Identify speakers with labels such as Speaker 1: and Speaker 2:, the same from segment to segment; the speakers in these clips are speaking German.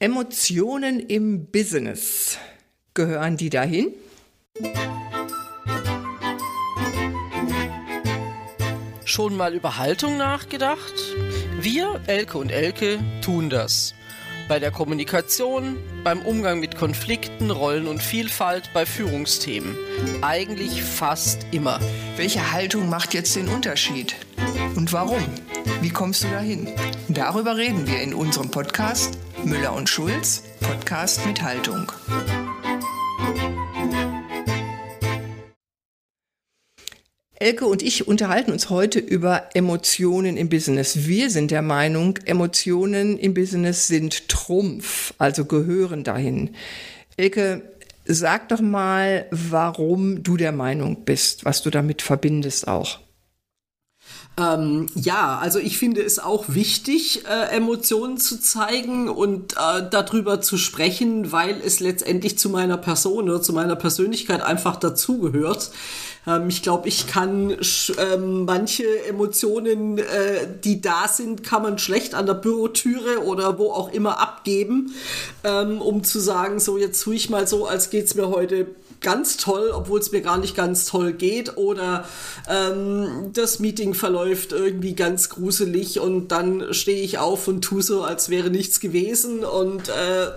Speaker 1: Emotionen im Business. Gehören die dahin?
Speaker 2: Schon mal über Haltung nachgedacht? Wir, Elke und Elke, tun das. Bei der Kommunikation, beim Umgang mit Konflikten, Rollen und Vielfalt, bei Führungsthemen. Eigentlich fast immer.
Speaker 1: Welche Haltung macht jetzt den Unterschied? Und warum? Wie kommst du dahin? Darüber reden wir in unserem Podcast Müller und Schulz, Podcast mit Haltung. Elke und ich unterhalten uns heute über Emotionen im Business. Wir sind der Meinung, Emotionen im Business sind Trumpf, also gehören dahin. Elke, sag doch mal, warum du der Meinung bist, was du damit verbindest auch.
Speaker 2: Ähm, ja, also ich finde es auch wichtig, äh, Emotionen zu zeigen und äh, darüber zu sprechen, weil es letztendlich zu meiner Person oder zu meiner Persönlichkeit einfach dazugehört. Ähm, ich glaube, ich kann ähm, manche Emotionen, äh, die da sind, kann man schlecht an der Bürotüre oder wo auch immer abgeben, ähm, um zu sagen, so jetzt tue ich mal so, als geht's mir heute ganz toll, obwohl es mir gar nicht ganz toll geht. Oder ähm, das Meeting verläuft irgendwie ganz gruselig und dann stehe ich auf und tue so, als wäre nichts gewesen. Und äh,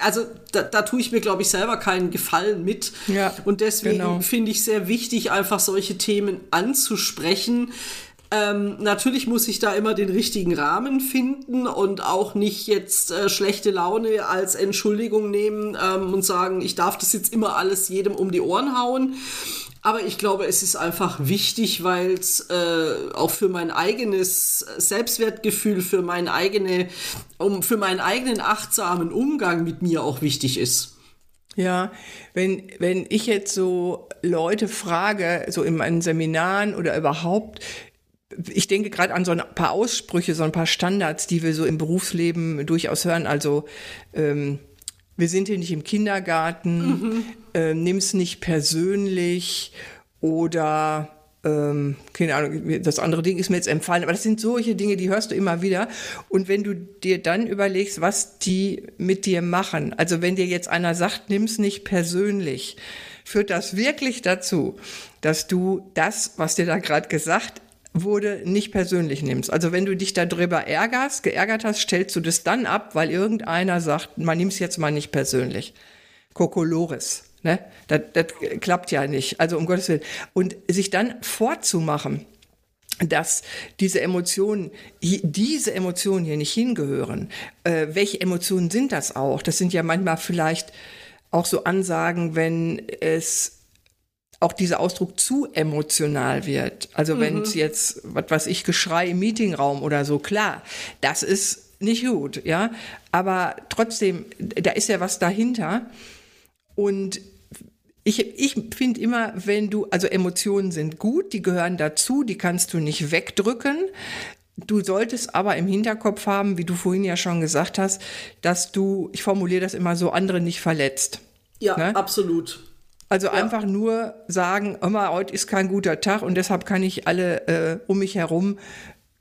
Speaker 2: also da, da tue ich mir, glaube ich, selber keinen Gefallen mit. Ja, und deswegen genau. finde ich sehr wichtig, einfach solche Themen anzusprechen ähm, natürlich muss ich da immer den richtigen Rahmen finden und auch nicht jetzt äh, schlechte Laune als Entschuldigung nehmen ähm, und sagen, ich darf das jetzt immer alles jedem um die Ohren hauen. Aber ich glaube, es ist einfach wichtig, weil es äh, auch für mein eigenes Selbstwertgefühl, für, mein eigene, um, für meinen eigenen achtsamen Umgang mit mir auch wichtig ist.
Speaker 1: Ja, wenn, wenn ich jetzt so Leute frage, so in meinen Seminaren oder überhaupt, ich denke gerade an so ein paar Aussprüche, so ein paar Standards, die wir so im Berufsleben durchaus hören. Also ähm, wir sind hier nicht im Kindergarten, mhm. äh, nimm's nicht persönlich oder ähm, keine Ahnung, das andere Ding ist mir jetzt empfallen, aber das sind solche Dinge, die hörst du immer wieder. Und wenn du dir dann überlegst, was die mit dir machen, also wenn dir jetzt einer sagt, nimm's nicht persönlich, führt das wirklich dazu, dass du das, was dir da gerade gesagt wurde, nicht persönlich nimmst. Also wenn du dich darüber ärgerst, geärgert hast, stellst du das dann ab, weil irgendeiner sagt, man nimmt es jetzt mal nicht persönlich. Kokolores. Ne? Das, das klappt ja nicht. Also um Gottes Willen. Und sich dann vorzumachen, dass diese Emotionen, diese Emotionen hier nicht hingehören. Äh, welche Emotionen sind das auch? Das sind ja manchmal vielleicht auch so Ansagen, wenn es auch dieser Ausdruck zu emotional wird. Also mhm. wenn es jetzt, was weiß ich, Geschrei im Meetingraum oder so, klar, das ist nicht gut, ja. Aber trotzdem, da ist ja was dahinter. Und ich, ich finde immer, wenn du, also Emotionen sind gut, die gehören dazu, die kannst du nicht wegdrücken. Du solltest aber im Hinterkopf haben, wie du vorhin ja schon gesagt hast, dass du, ich formuliere das immer so, andere nicht verletzt.
Speaker 2: Ja, ne? absolut.
Speaker 1: Also ja. einfach nur sagen, immer heute ist kein guter Tag und deshalb kann ich alle äh, um mich herum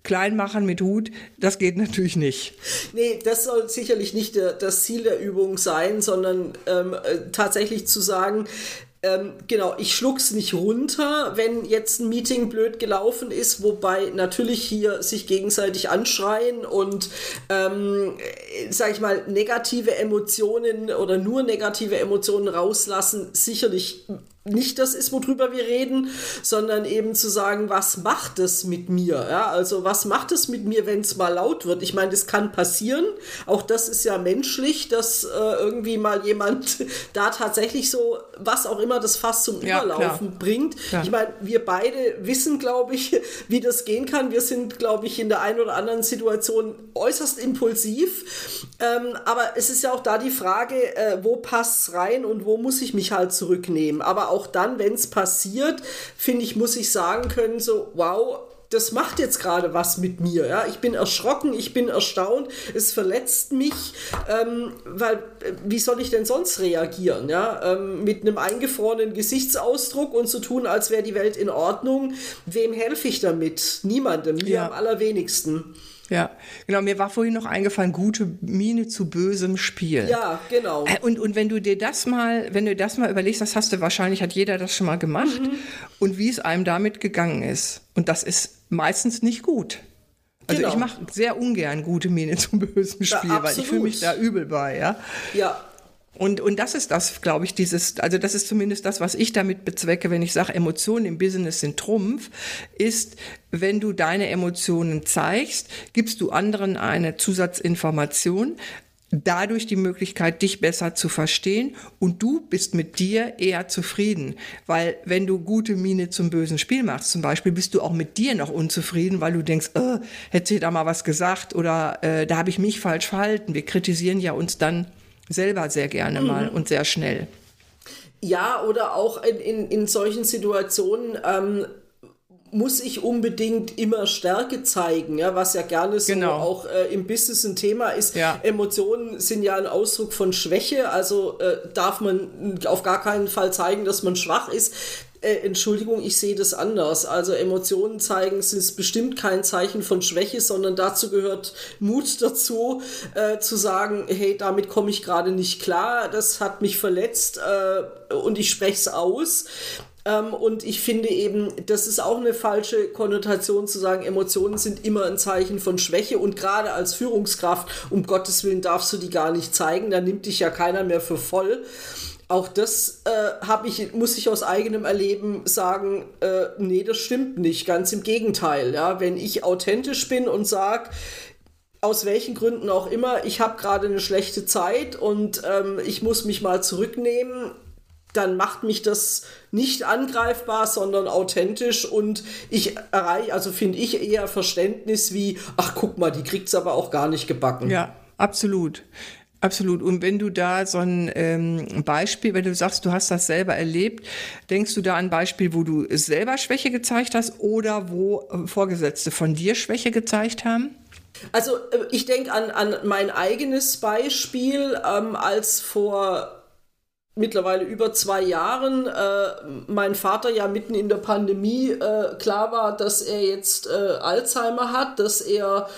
Speaker 1: klein machen mit Hut, das geht natürlich nicht.
Speaker 2: Nee, das soll sicherlich nicht der, das Ziel der Übung sein, sondern ähm, äh, tatsächlich zu sagen, ähm, genau, ich schluck's nicht runter, wenn jetzt ein Meeting blöd gelaufen ist, wobei natürlich hier sich gegenseitig anschreien und, ähm, sag ich mal, negative Emotionen oder nur negative Emotionen rauslassen sicherlich nicht das ist, worüber wir reden, sondern eben zu sagen, was macht es mit mir? Ja, also was macht es mit mir, wenn es mal laut wird? Ich meine, das kann passieren. Auch das ist ja menschlich, dass äh, irgendwie mal jemand da tatsächlich so, was auch immer das Fass zum ja, Überlaufen klar. bringt. Klar. Ich meine, wir beide wissen, glaube ich, wie das gehen kann. Wir sind, glaube ich, in der einen oder anderen Situation äußerst impulsiv. Ähm, aber es ist ja auch da die Frage, äh, wo passt rein und wo muss ich mich halt zurücknehmen. Aber auch dann, wenn es passiert, finde ich, muss ich sagen können, so, wow, das macht jetzt gerade was mit mir. Ja? Ich bin erschrocken, ich bin erstaunt, es verletzt mich, ähm, weil äh, wie soll ich denn sonst reagieren? Ja? Ähm, mit einem eingefrorenen Gesichtsausdruck und zu so tun, als wäre die Welt in Ordnung. Wem helfe ich damit? Niemandem, mir ja. am allerwenigsten.
Speaker 1: Ja, genau. Mir war vorhin noch eingefallen, gute Miene zu bösem Spiel.
Speaker 2: Ja, genau.
Speaker 1: Äh, und, und wenn du dir das mal, wenn du das mal überlegst, das hast du wahrscheinlich, hat jeder das schon mal gemacht mhm. und wie es einem damit gegangen ist. Und das ist meistens nicht gut. Also genau. ich mache sehr ungern gute Miene zum bösen Spiel, ja, weil ich fühle mich da übel bei, ja.
Speaker 2: Ja,
Speaker 1: und, und das ist das, glaube ich, dieses, also das ist zumindest das, was ich damit bezwecke, wenn ich sage, Emotionen im Business sind Trumpf, ist, wenn du deine Emotionen zeigst, gibst du anderen eine Zusatzinformation, dadurch die Möglichkeit, dich besser zu verstehen und du bist mit dir eher zufrieden. Weil wenn du gute Miene zum bösen Spiel machst, zum Beispiel, bist du auch mit dir noch unzufrieden, weil du denkst, äh, hätte sie da mal was gesagt oder äh, da habe ich mich falsch verhalten. Wir kritisieren ja uns dann selber sehr gerne mhm. mal und sehr schnell.
Speaker 2: Ja, oder auch in, in, in solchen Situationen ähm, muss ich unbedingt immer Stärke zeigen, ja, was ja gerne so genau. auch äh, im Business ein Thema ist. Ja. Emotionen sind ja ein Ausdruck von Schwäche, also äh, darf man auf gar keinen Fall zeigen, dass man schwach ist äh, Entschuldigung, ich sehe das anders. Also Emotionen zeigen ist bestimmt kein Zeichen von Schwäche, sondern dazu gehört Mut dazu, äh, zu sagen, hey, damit komme ich gerade nicht klar, das hat mich verletzt äh, und ich spreche es aus. Ähm, und ich finde eben, das ist auch eine falsche Konnotation zu sagen, Emotionen sind immer ein Zeichen von Schwäche und gerade als Führungskraft, um Gottes Willen darfst du die gar nicht zeigen, da nimmt dich ja keiner mehr für voll auch das äh, habe ich, muss ich aus eigenem Erleben sagen, äh, nee, das stimmt nicht. Ganz im Gegenteil. Ja? Wenn ich authentisch bin und sage, aus welchen Gründen auch immer, ich habe gerade eine schlechte Zeit und ähm, ich muss mich mal zurücknehmen, dann macht mich das nicht angreifbar, sondern authentisch und ich erreiche, also finde ich eher Verständnis wie, ach guck mal, die kriegt es aber auch gar nicht gebacken.
Speaker 1: Ja, absolut. Absolut. Und wenn du da so ein ähm, Beispiel, wenn du sagst, du hast das selber erlebt, denkst du da an ein Beispiel, wo du selber Schwäche gezeigt hast oder wo äh, Vorgesetzte von dir Schwäche gezeigt haben?
Speaker 2: Also äh, ich denke an, an mein eigenes Beispiel, ähm, als vor mittlerweile über zwei Jahren äh, mein Vater ja mitten in der Pandemie äh, klar war, dass er jetzt äh, Alzheimer hat, dass er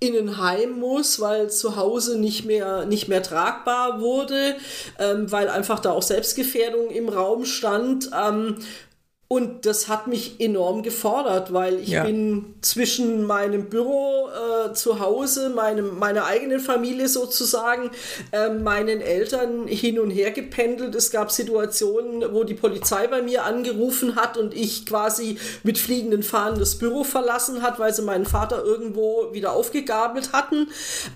Speaker 2: in ein Heim muss, weil zu Hause nicht mehr, nicht mehr tragbar wurde, ähm, weil einfach da auch Selbstgefährdung im Raum stand. Ähm, und das hat mich enorm gefordert, weil ich ja. bin zwischen meinem Büro äh, zu Hause, meinem, meiner eigenen Familie sozusagen, äh, meinen Eltern hin und her gependelt. Es gab Situationen, wo die Polizei bei mir angerufen hat und ich quasi mit fliegenden Fahnen das Büro verlassen hat, weil sie meinen Vater irgendwo wieder aufgegabelt hatten.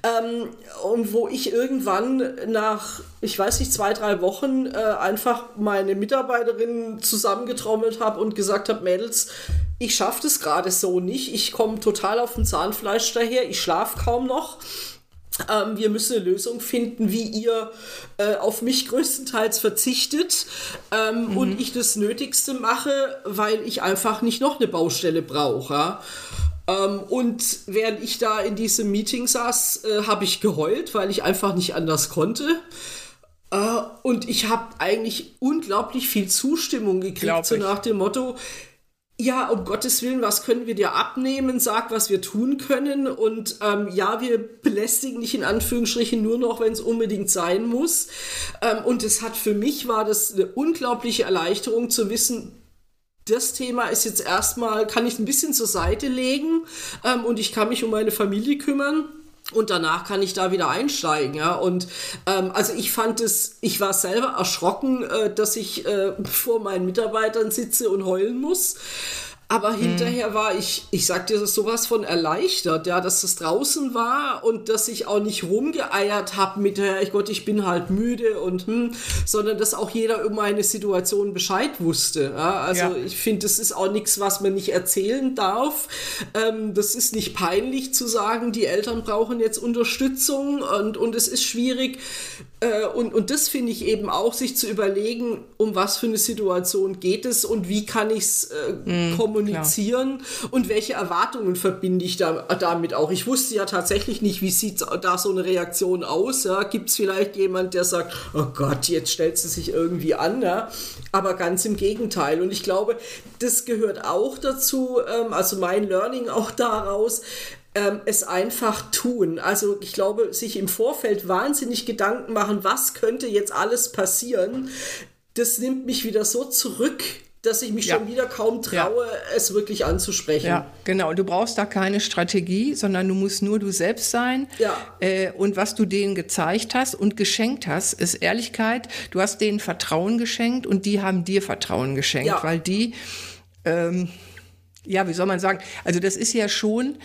Speaker 2: Ähm, und wo ich irgendwann nach, ich weiß nicht, zwei, drei Wochen äh, einfach meine Mitarbeiterin zusammengetrommelt habe habe und gesagt habe, Mädels, ich schaffe das gerade so nicht. Ich komme total auf dem Zahnfleisch daher. Ich schlafe kaum noch. Ähm, wir müssen eine Lösung finden, wie ihr äh, auf mich größtenteils verzichtet ähm, mhm. und ich das Nötigste mache, weil ich einfach nicht noch eine Baustelle brauche. Ja? Ähm, und während ich da in diesem Meeting saß, äh, habe ich geheult, weil ich einfach nicht anders konnte. Äh, und ich habe eigentlich unglaublich viel Zustimmung gekriegt, so nach dem Motto, ja, um Gottes Willen, was können wir dir abnehmen? Sag, was wir tun können. Und ähm, ja, wir belästigen dich in Anführungsstrichen nur noch, wenn es unbedingt sein muss. Ähm, und es hat für mich war das eine unglaubliche Erleichterung zu wissen, das Thema ist jetzt erstmal, kann ich ein bisschen zur Seite legen ähm, und ich kann mich um meine Familie kümmern. Und danach kann ich da wieder einsteigen, ja. Und ähm, also ich fand es, ich war selber erschrocken, äh, dass ich äh, vor meinen Mitarbeitern sitze und heulen muss. Aber hm. hinterher war ich, ich sag dir das sowas von erleichtert, ja, dass das draußen war und dass ich auch nicht rumgeeiert habe mit, ich Gott, ich bin halt müde und hm, sondern dass auch jeder über meine Situation Bescheid wusste. Ja? Also ja. ich finde, das ist auch nichts, was man nicht erzählen darf. Ähm, das ist nicht peinlich zu sagen, die Eltern brauchen jetzt Unterstützung und, und es ist schwierig. Äh, und, und das finde ich eben auch, sich zu überlegen, um was für eine Situation geht es und wie kann ich es äh, mm, kommunizieren klar. und welche Erwartungen verbinde ich da, damit auch. Ich wusste ja tatsächlich nicht, wie sieht da so eine Reaktion aus. Ja? Gibt es vielleicht jemand, der sagt, oh Gott, jetzt stellt sie sich irgendwie an. Ja? Aber ganz im Gegenteil. Und ich glaube, das gehört auch dazu, ähm, also mein Learning auch daraus, ähm, es einfach tun. Also ich glaube, sich im Vorfeld wahnsinnig Gedanken machen, was könnte jetzt alles passieren, das nimmt mich wieder so zurück dass ich mich ja. schon wieder kaum traue, ja. es wirklich anzusprechen. Ja,
Speaker 1: genau. Du brauchst da keine Strategie, sondern du musst nur du selbst sein. Ja. Äh, und was du denen gezeigt hast und geschenkt hast, ist Ehrlichkeit. Du hast denen Vertrauen geschenkt und die haben dir Vertrauen geschenkt, ja. weil die, ähm, ja, wie soll man sagen, also das ist ja schon,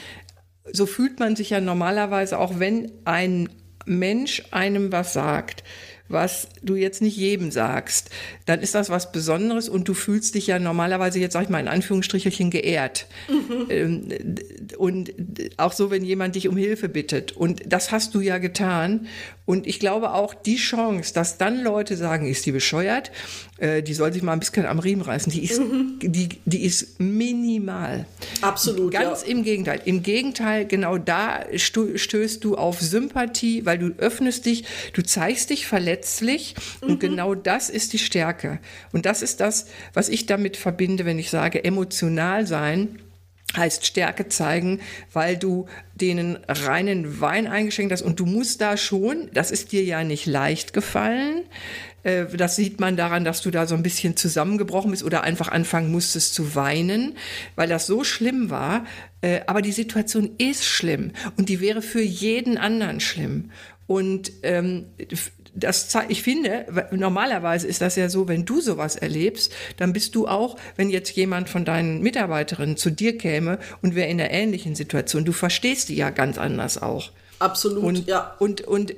Speaker 1: so fühlt man sich ja normalerweise auch, wenn ein Mensch einem was sagt was du jetzt nicht jedem sagst, dann ist das was Besonderes und du fühlst dich ja normalerweise, jetzt sag ich mal in Anführungsstrichelchen, geehrt. Mhm. Und auch so, wenn jemand dich um Hilfe bittet. Und das hast du ja getan. Und ich glaube auch die Chance, dass dann Leute sagen, ist die bescheuert, äh, die soll sich mal ein bisschen am Riemen reißen, die ist, mhm. die, die ist minimal.
Speaker 2: Absolut.
Speaker 1: Ganz ja. im Gegenteil. Im Gegenteil, genau da stößt du auf Sympathie, weil du öffnest dich, du zeigst dich verletzlich mhm. und genau das ist die Stärke. Und das ist das, was ich damit verbinde, wenn ich sage, emotional sein heißt Stärke zeigen, weil du denen reinen Wein eingeschenkt hast und du musst da schon, das ist dir ja nicht leicht gefallen, äh, das sieht man daran, dass du da so ein bisschen zusammengebrochen bist oder einfach anfangen musstest zu weinen, weil das so schlimm war. Äh, aber die Situation ist schlimm und die wäre für jeden anderen schlimm. Und ähm, das, ich finde, normalerweise ist das ja so, wenn du sowas erlebst, dann bist du auch, wenn jetzt jemand von deinen Mitarbeiterinnen zu dir käme und wäre in einer ähnlichen Situation, du verstehst die ja ganz anders auch.
Speaker 2: Absolut,
Speaker 1: und,
Speaker 2: ja.
Speaker 1: Und, und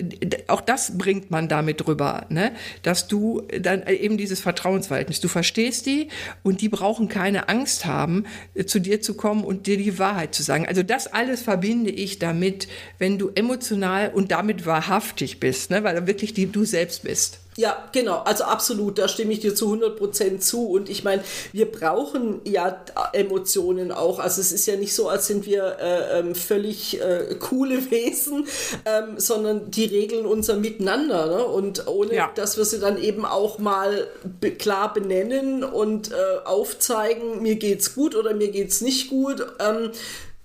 Speaker 1: auch das bringt man damit drüber, ne? dass du dann eben dieses Vertrauensverhältnis, du verstehst die und die brauchen keine Angst haben, äh, zu dir zu kommen und dir die Wahrheit zu sagen. Also das alles verbinde ich damit, wenn du emotional und damit wahrhaftig bist, ne? weil du wirklich die, du selbst bist.
Speaker 2: Ja, genau, also absolut, da stimme ich dir zu 100 Prozent zu. Und ich meine, wir brauchen ja Emotionen auch. Also es ist ja nicht so, als sind wir äh, ähm, völlig äh, coole Wesen, ähm, sondern die regeln unser Miteinander. Ne? Und ohne, ja. dass wir sie dann eben auch mal be klar benennen und äh, aufzeigen, mir geht's gut oder mir geht's nicht gut. Ähm,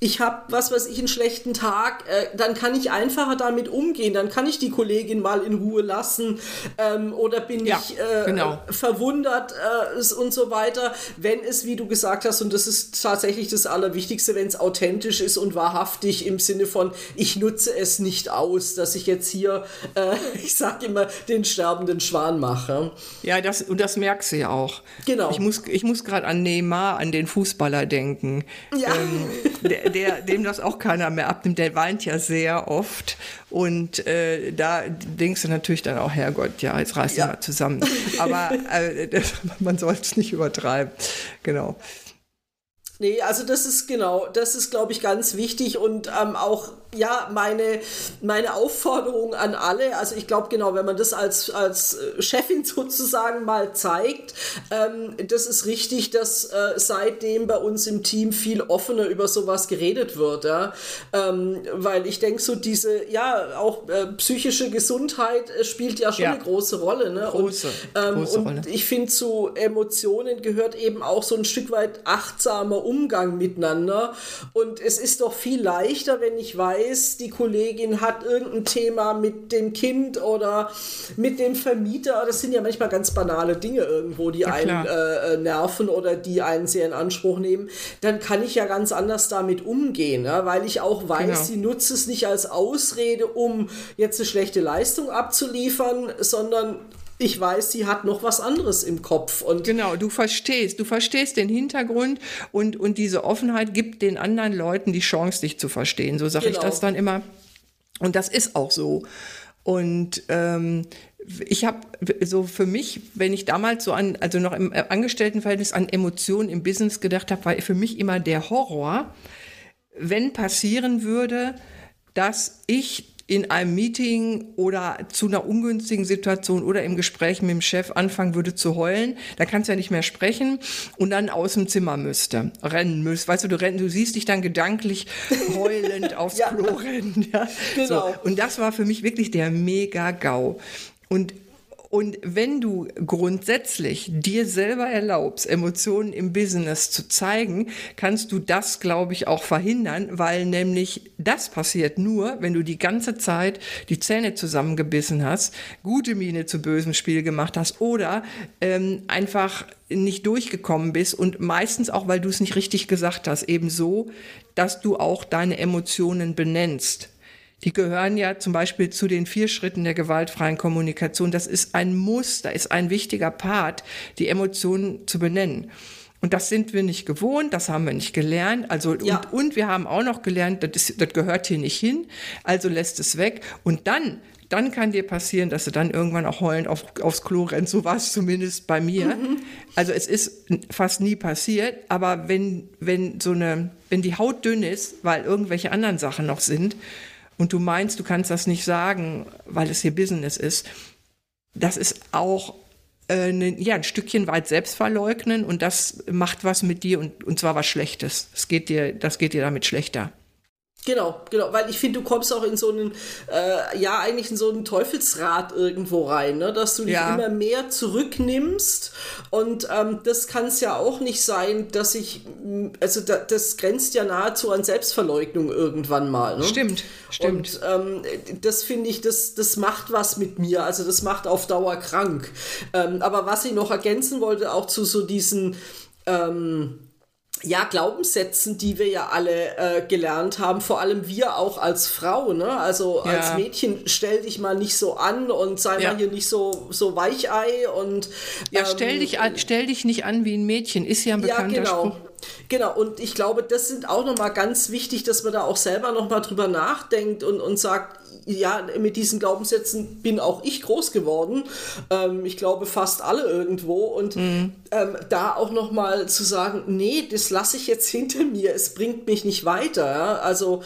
Speaker 2: ich habe, was weiß ich, einen schlechten Tag, äh, dann kann ich einfacher damit umgehen, dann kann ich die Kollegin mal in Ruhe lassen ähm, oder bin ja, ich äh, genau. verwundert äh, und so weiter, wenn es, wie du gesagt hast, und das ist tatsächlich das Allerwichtigste, wenn es authentisch ist und wahrhaftig im Sinne von, ich nutze es nicht aus, dass ich jetzt hier, äh, ich sage immer, den sterbenden Schwan mache.
Speaker 1: Ja, das, und das merkst du ja auch. Genau. Ich muss, ich muss gerade an Neymar, an den Fußballer denken. Ja. Ähm, der, der, dem das auch keiner mehr abnimmt, der weint ja sehr oft. Und äh, da denkst du natürlich dann auch, Herrgott, ja, jetzt reiß dich ja. mal zusammen. Aber äh, das, man soll es nicht übertreiben. Genau.
Speaker 2: Nee, also das ist genau, das ist, glaube ich, ganz wichtig und ähm, auch ja, meine, meine Aufforderung an alle, also ich glaube genau, wenn man das als, als äh, Chefin sozusagen mal zeigt, ähm, das ist richtig, dass äh, seitdem bei uns im Team viel offener über sowas geredet wird, ja? ähm, weil ich denke so diese, ja, auch äh, psychische Gesundheit äh, spielt ja schon ja. eine große Rolle. Ne?
Speaker 1: Große,
Speaker 2: und, ähm, große Rolle. Und ich finde zu Emotionen gehört eben auch so ein Stück weit achtsamer Umgang miteinander und es ist doch viel leichter, wenn ich weiß, weiß, die Kollegin hat irgendein Thema mit dem Kind oder mit dem Vermieter. Das sind ja manchmal ganz banale Dinge irgendwo, die ja, einen äh, äh, nerven oder die einen sehr in Anspruch nehmen. Dann kann ich ja ganz anders damit umgehen, ja, weil ich auch weiß, genau. sie nutzt es nicht als Ausrede, um jetzt eine schlechte Leistung abzuliefern, sondern ich weiß, sie hat noch was anderes im Kopf. Und
Speaker 1: genau, du verstehst, du verstehst den Hintergrund und, und diese Offenheit gibt den anderen Leuten die Chance, dich zu verstehen. So sage genau. ich das dann immer. Und das ist auch so. Und ähm, ich habe so für mich, wenn ich damals so an, also noch im Angestelltenverhältnis an Emotionen im Business gedacht habe, war für mich immer der Horror, wenn passieren würde, dass ich in einem Meeting oder zu einer ungünstigen Situation oder im Gespräch mit dem Chef anfangen würde zu heulen, da kannst du ja nicht mehr sprechen und dann aus dem Zimmer müsste, rennen müsste. Weißt du, du rennen, du siehst dich dann gedanklich heulend aufs ja. Klo rennen. Ja? Genau. So. Und das war für mich wirklich der Mega-GAU. Und Und wenn du grundsätzlich dir selber erlaubst, Emotionen im Business zu zeigen, kannst du das, glaube ich, auch verhindern, weil nämlich das passiert nur, wenn du die ganze Zeit die Zähne zusammengebissen hast, gute Miene zu bösem Spiel gemacht hast oder ähm, einfach nicht durchgekommen bist und meistens auch, weil du es nicht richtig gesagt hast, eben so, dass du auch deine Emotionen benennst. Die gehören ja zum Beispiel zu den vier Schritten der gewaltfreien Kommunikation. Das ist ein Muster, ist ein wichtiger Part, die Emotionen zu benennen. Und das sind wir nicht gewohnt, das haben wir nicht gelernt. Also, ja. und, und wir haben auch noch gelernt, das, ist, das gehört hier nicht hin, also lässt es weg. Und dann dann kann dir passieren, dass du dann irgendwann auch heulend auf, aufs Klo rennst. So war es zumindest bei mir. Mhm. Also es ist fast nie passiert, aber wenn, wenn so eine, wenn die Haut dünn ist, weil irgendwelche anderen Sachen noch sind, und du meinst, du kannst das nicht sagen, weil es hier Business ist, das ist auch äh, ne, ja, ein Stückchen weit Selbstverleugnen und das macht was mit dir und, und zwar was Schlechtes. Das geht dir, das geht dir damit schlechter.
Speaker 2: Genau, genau, weil ich finde, du kommst auch in so einen, äh, ja, eigentlich in so einen Teufelsrad irgendwo rein, ne? dass du dich ja. immer mehr zurücknimmst und ähm, das kann es ja auch nicht sein, dass ich, also da, das grenzt ja nahezu an Selbstverleugnung irgendwann mal. Ne?
Speaker 1: Stimmt, stimmt.
Speaker 2: Und ähm, das finde ich, das, das macht was mit mir, also das macht auf Dauer krank. Ähm, aber was ich noch ergänzen wollte, auch zu so diesen, ähm, ja, Glaubenssätzen, die wir ja alle äh, gelernt haben, vor allem wir auch als Frau, ne? Also ja. als Mädchen stell dich mal nicht so an und sei ja. mal hier nicht so, so Weichei und
Speaker 1: Ja, ähm, stell dich an, stell dich nicht an wie ein Mädchen, ist ja ein bekannter ja, genau. Spruch.
Speaker 2: Genau, und ich glaube, das sind auch nochmal ganz wichtig, dass man da auch selber nochmal drüber nachdenkt und, und sagt, ja, mit diesen Glaubenssätzen bin auch ich groß geworden. Ähm, ich glaube fast alle irgendwo. Und mhm. ähm, da auch nochmal zu sagen, nee, das lasse ich jetzt hinter mir, es bringt mich nicht weiter. Ja? Also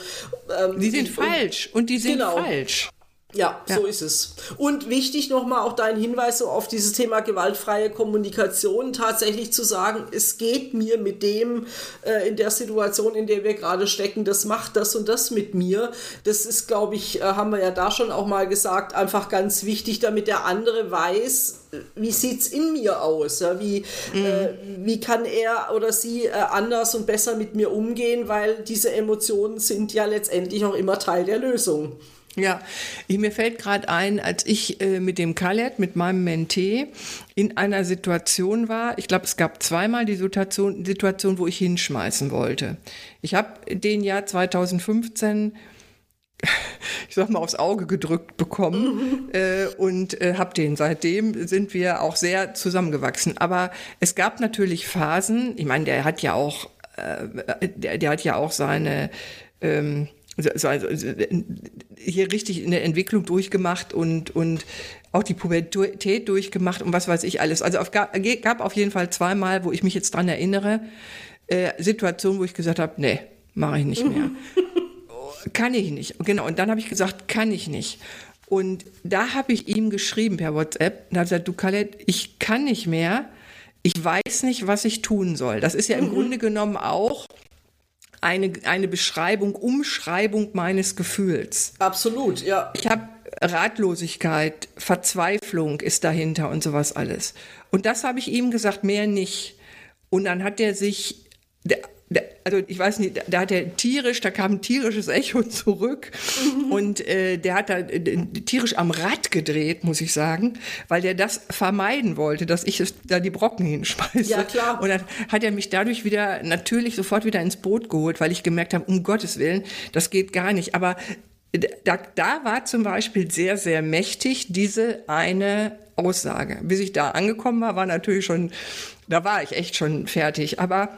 Speaker 1: ähm, die sind und, falsch und die sind genau. falsch.
Speaker 2: Ja, ja, so ist es. Und wichtig nochmal auch dein Hinweis so auf dieses Thema gewaltfreie Kommunikation, tatsächlich zu sagen, es geht mir mit dem äh, in der Situation, in der wir gerade stecken, das macht das und das mit mir. Das ist, glaube ich, äh, haben wir ja da schon auch mal gesagt, einfach ganz wichtig, damit der andere weiß, wie sieht es in mir aus? Ja? Wie, mhm. äh, wie kann er oder sie äh, anders und besser mit mir umgehen, weil diese Emotionen sind ja letztendlich auch immer Teil der Lösung.
Speaker 1: Ja, ich, mir fällt gerade ein, als ich äh, mit dem Khaled, mit meinem Mentee, in einer Situation war, ich glaube, es gab zweimal die Situation, Situation, wo ich hinschmeißen wollte. Ich habe den Jahr 2015 ich sag mal, aufs Auge gedrückt bekommen mhm. äh, und äh, habe den. Seitdem sind wir auch sehr zusammengewachsen. Aber es gab natürlich Phasen, ich meine, der hat ja auch, äh, der, der hat ja auch seine ähm, also, also, hier richtig eine Entwicklung durchgemacht und, und auch die Pubertät durchgemacht und was weiß ich alles. Also auf, gab, gab auf jeden Fall zweimal, wo ich mich jetzt dran erinnere, äh, Situationen, wo ich gesagt habe, nee, mache ich nicht mehr. kann ich nicht. Genau, und dann habe ich gesagt, kann ich nicht. Und da habe ich ihm geschrieben per WhatsApp und habe gesagt, du Khaled, ich kann nicht mehr. Ich weiß nicht, was ich tun soll. Das ist ja im mhm. Grunde genommen auch eine, eine Beschreibung, Umschreibung meines Gefühls.
Speaker 2: Absolut, ja.
Speaker 1: Ich habe Ratlosigkeit, Verzweiflung ist dahinter und sowas alles. Und das habe ich ihm gesagt, mehr nicht. Und dann hat er sich, der, also ich weiß nicht, da hat er tierisch, da kam ein tierisches Echo zurück mhm. und äh, der hat da äh, tierisch am Rad gedreht, muss ich sagen, weil der das vermeiden wollte, dass ich da die Brocken hinschmeiße.
Speaker 2: Ja, klar.
Speaker 1: Und dann hat er mich dadurch wieder natürlich sofort wieder ins Boot geholt, weil ich gemerkt habe, um Gottes Willen, das geht gar nicht. Aber da, da war zum Beispiel sehr, sehr mächtig diese eine Aussage. Bis ich da angekommen war, war natürlich schon, da war ich echt schon fertig. Aber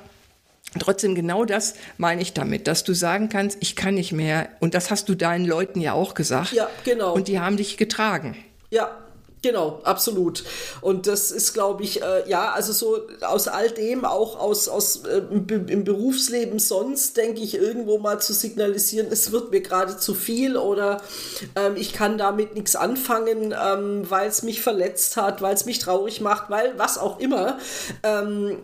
Speaker 1: Trotzdem genau das meine ich damit, dass du sagen kannst, ich kann nicht mehr. Und das hast du deinen Leuten ja auch gesagt.
Speaker 2: Ja, genau.
Speaker 1: Und die haben dich getragen.
Speaker 2: Ja, Genau, absolut. Und das ist, glaube ich, äh, ja, also so aus all dem, auch aus, aus äh, im Berufsleben sonst, denke ich, irgendwo mal zu signalisieren, es wird mir gerade zu viel oder ähm, ich kann damit nichts anfangen, ähm, weil es mich verletzt hat, weil es mich traurig macht, weil was auch immer. Ähm,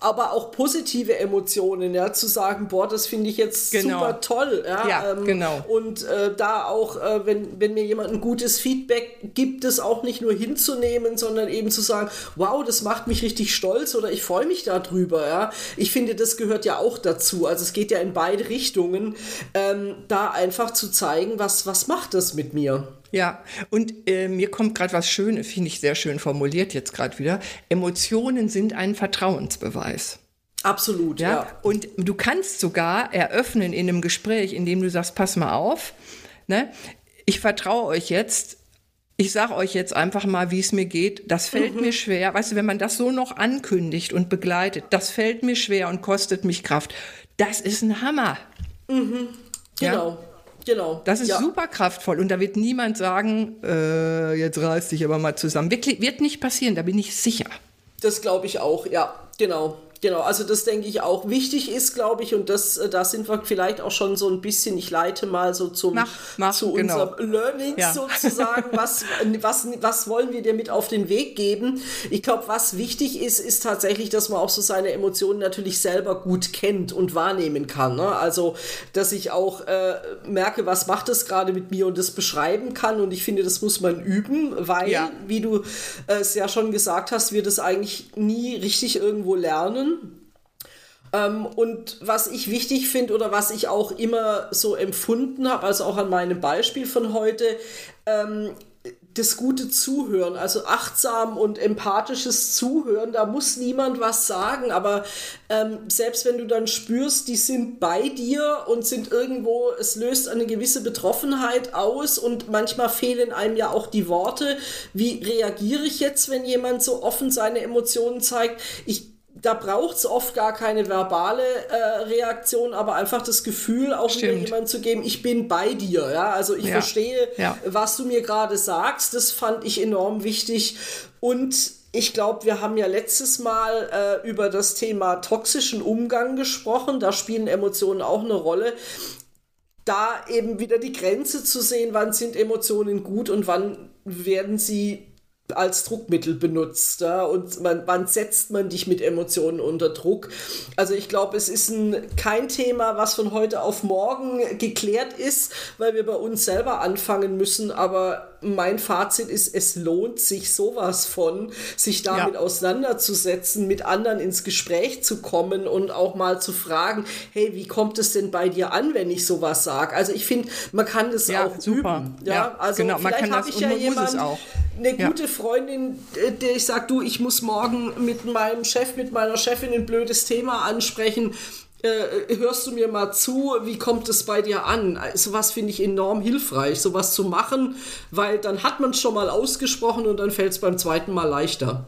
Speaker 2: aber auch positive Emotionen, ja, zu sagen, boah, das finde ich jetzt genau. super toll. Ja,
Speaker 1: ja ähm, genau.
Speaker 2: Und äh, da auch, äh, wenn, wenn mir jemand ein gutes Feedback gibt, es auch nicht nur hinzunehmen, sondern eben zu sagen, wow, das macht mich richtig stolz oder ich freue mich darüber. Ja? Ich finde, das gehört ja auch dazu. Also es geht ja in beide Richtungen, ähm, da einfach zu zeigen, was, was macht das mit mir.
Speaker 1: Ja, und äh, mir kommt gerade was Schönes, finde ich sehr schön formuliert jetzt gerade wieder. Emotionen sind ein Vertrauensbeweis.
Speaker 2: Absolut, ja? ja.
Speaker 1: Und du kannst sogar eröffnen in einem Gespräch, indem du sagst, pass mal auf, ne? ich vertraue euch jetzt, ich sage euch jetzt einfach mal, wie es mir geht. Das fällt mhm. mir schwer. Weißt du, wenn man das so noch ankündigt und begleitet, das fällt mir schwer und kostet mich Kraft. Das ist ein Hammer.
Speaker 2: Mhm. Genau. Ja? Genau.
Speaker 1: Das ist ja. super kraftvoll und da wird niemand sagen, äh, jetzt reiß dich aber mal zusammen. Wirklich, wird nicht passieren, da bin ich sicher.
Speaker 2: Das glaube ich auch, ja, genau. Genau, also das denke ich auch wichtig ist, glaube ich, und das, äh, da sind wir vielleicht auch schon so ein bisschen, ich leite mal so zum,
Speaker 1: mach, mach,
Speaker 2: zu
Speaker 1: genau.
Speaker 2: unserem Learning ja. sozusagen, was, was, was wollen wir dir mit auf den Weg geben? Ich glaube, was wichtig ist, ist tatsächlich, dass man auch so seine Emotionen natürlich selber gut kennt und wahrnehmen kann. Ne? Also, dass ich auch äh, merke, was macht das gerade mit mir und das beschreiben kann und ich finde, das muss man üben, weil, ja. wie du äh, es ja schon gesagt hast, wir das eigentlich nie richtig irgendwo lernen ähm, und was ich wichtig finde oder was ich auch immer so empfunden habe, also auch an meinem Beispiel von heute, ähm, das gute Zuhören, also achtsam und empathisches Zuhören, da muss niemand was sagen, aber ähm, selbst wenn du dann spürst, die sind bei dir und sind irgendwo, es löst eine gewisse Betroffenheit aus und manchmal fehlen einem ja auch die Worte, wie reagiere ich jetzt, wenn jemand so offen seine Emotionen zeigt? Ich da braucht es oft gar keine verbale äh, Reaktion, aber einfach das Gefühl, auch wieder jemandem zu geben, ich bin bei dir. Ja? Also ich ja. verstehe, ja. was du mir gerade sagst. Das fand ich enorm wichtig. Und ich glaube, wir haben ja letztes Mal äh, über das Thema toxischen Umgang gesprochen. Da spielen Emotionen auch eine Rolle. Da eben wieder die Grenze zu sehen, wann sind Emotionen gut und wann werden sie als Druckmittel benutzt ja? und man, wann setzt man dich mit Emotionen unter Druck. Also ich glaube, es ist ein, kein Thema, was von heute auf morgen geklärt ist, weil wir bei uns selber anfangen müssen, aber mein Fazit ist, es lohnt sich sowas von, sich damit ja. auseinanderzusetzen, mit anderen ins Gespräch zu kommen und auch mal zu fragen, hey, wie kommt es denn bei dir an, wenn ich sowas sage? Also ich finde, man kann das ja, auch super. üben. Ja, ja also genau, vielleicht habe ich ja jemand, eine gute Freundin, äh, der ich sage, du, ich muss morgen mit meinem Chef, mit meiner Chefin ein blödes Thema ansprechen äh, hörst du mir mal zu, wie kommt es bei dir an? Sowas finde ich enorm hilfreich, sowas zu machen, weil dann hat man es schon mal ausgesprochen und dann fällt es beim zweiten Mal leichter.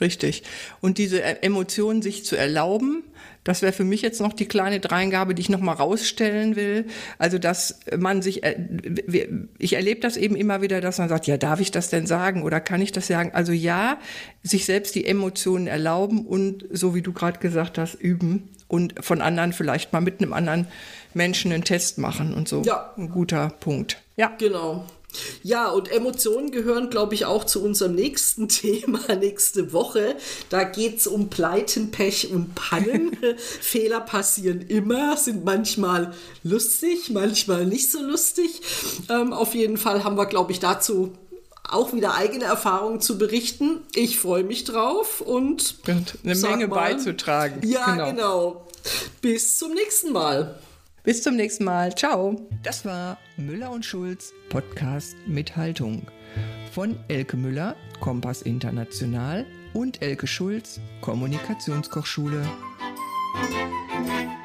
Speaker 1: Richtig. Und diese e-, Emotionen sich zu erlauben, das wäre für mich jetzt noch die kleine Dreingabe, die ich noch mal rausstellen will. Also, dass man sich, äh, ich erlebe das eben immer wieder, dass man sagt, ja, darf ich das denn sagen oder kann ich das sagen? Also ja, sich selbst die Emotionen erlauben und, so wie du gerade gesagt hast, üben und von anderen vielleicht mal mit einem anderen Menschen einen Test machen und so. Ja. Ein guter Punkt.
Speaker 2: Ja. Genau. Ja, und Emotionen gehören, glaube ich, auch zu unserem nächsten Thema nächste Woche. Da geht es um Pleiten, Pech und Pannen. Fehler passieren immer, sind manchmal lustig, manchmal nicht so lustig. Ähm, auf jeden Fall haben wir, glaube ich, dazu auch wieder eigene Erfahrungen zu berichten. Ich freue mich drauf und,
Speaker 1: und eine Menge mal, beizutragen.
Speaker 2: Ja, genau. genau. Bis zum nächsten Mal.
Speaker 1: Bis zum nächsten Mal. Ciao. Das war Müller und Schulz Podcast mit Haltung von Elke Müller, Kompass International und Elke Schulz, Kommunikationskochschule. Musik